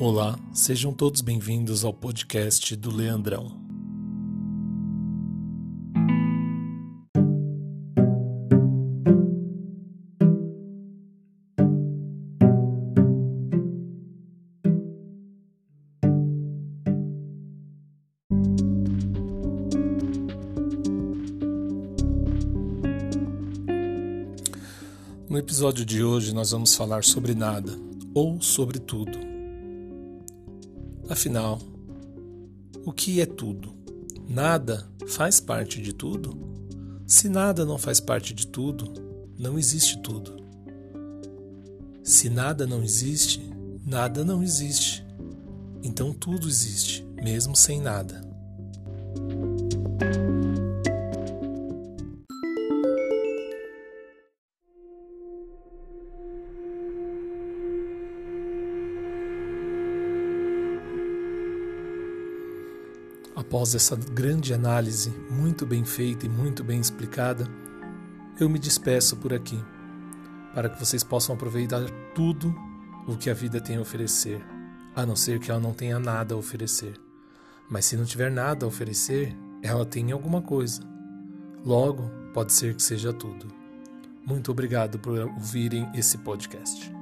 Olá, sejam todos bem-vindos ao podcast do Leandrão. No episódio de hoje, nós vamos falar sobre nada ou sobre tudo. Afinal, o que é tudo? Nada faz parte de tudo? Se nada não faz parte de tudo, não existe tudo. Se nada não existe, nada não existe. Então tudo existe, mesmo sem nada. Após essa grande análise, muito bem feita e muito bem explicada, eu me despeço por aqui, para que vocês possam aproveitar tudo o que a vida tem a oferecer, a não ser que ela não tenha nada a oferecer. Mas se não tiver nada a oferecer, ela tem alguma coisa. Logo, pode ser que seja tudo. Muito obrigado por ouvirem esse podcast.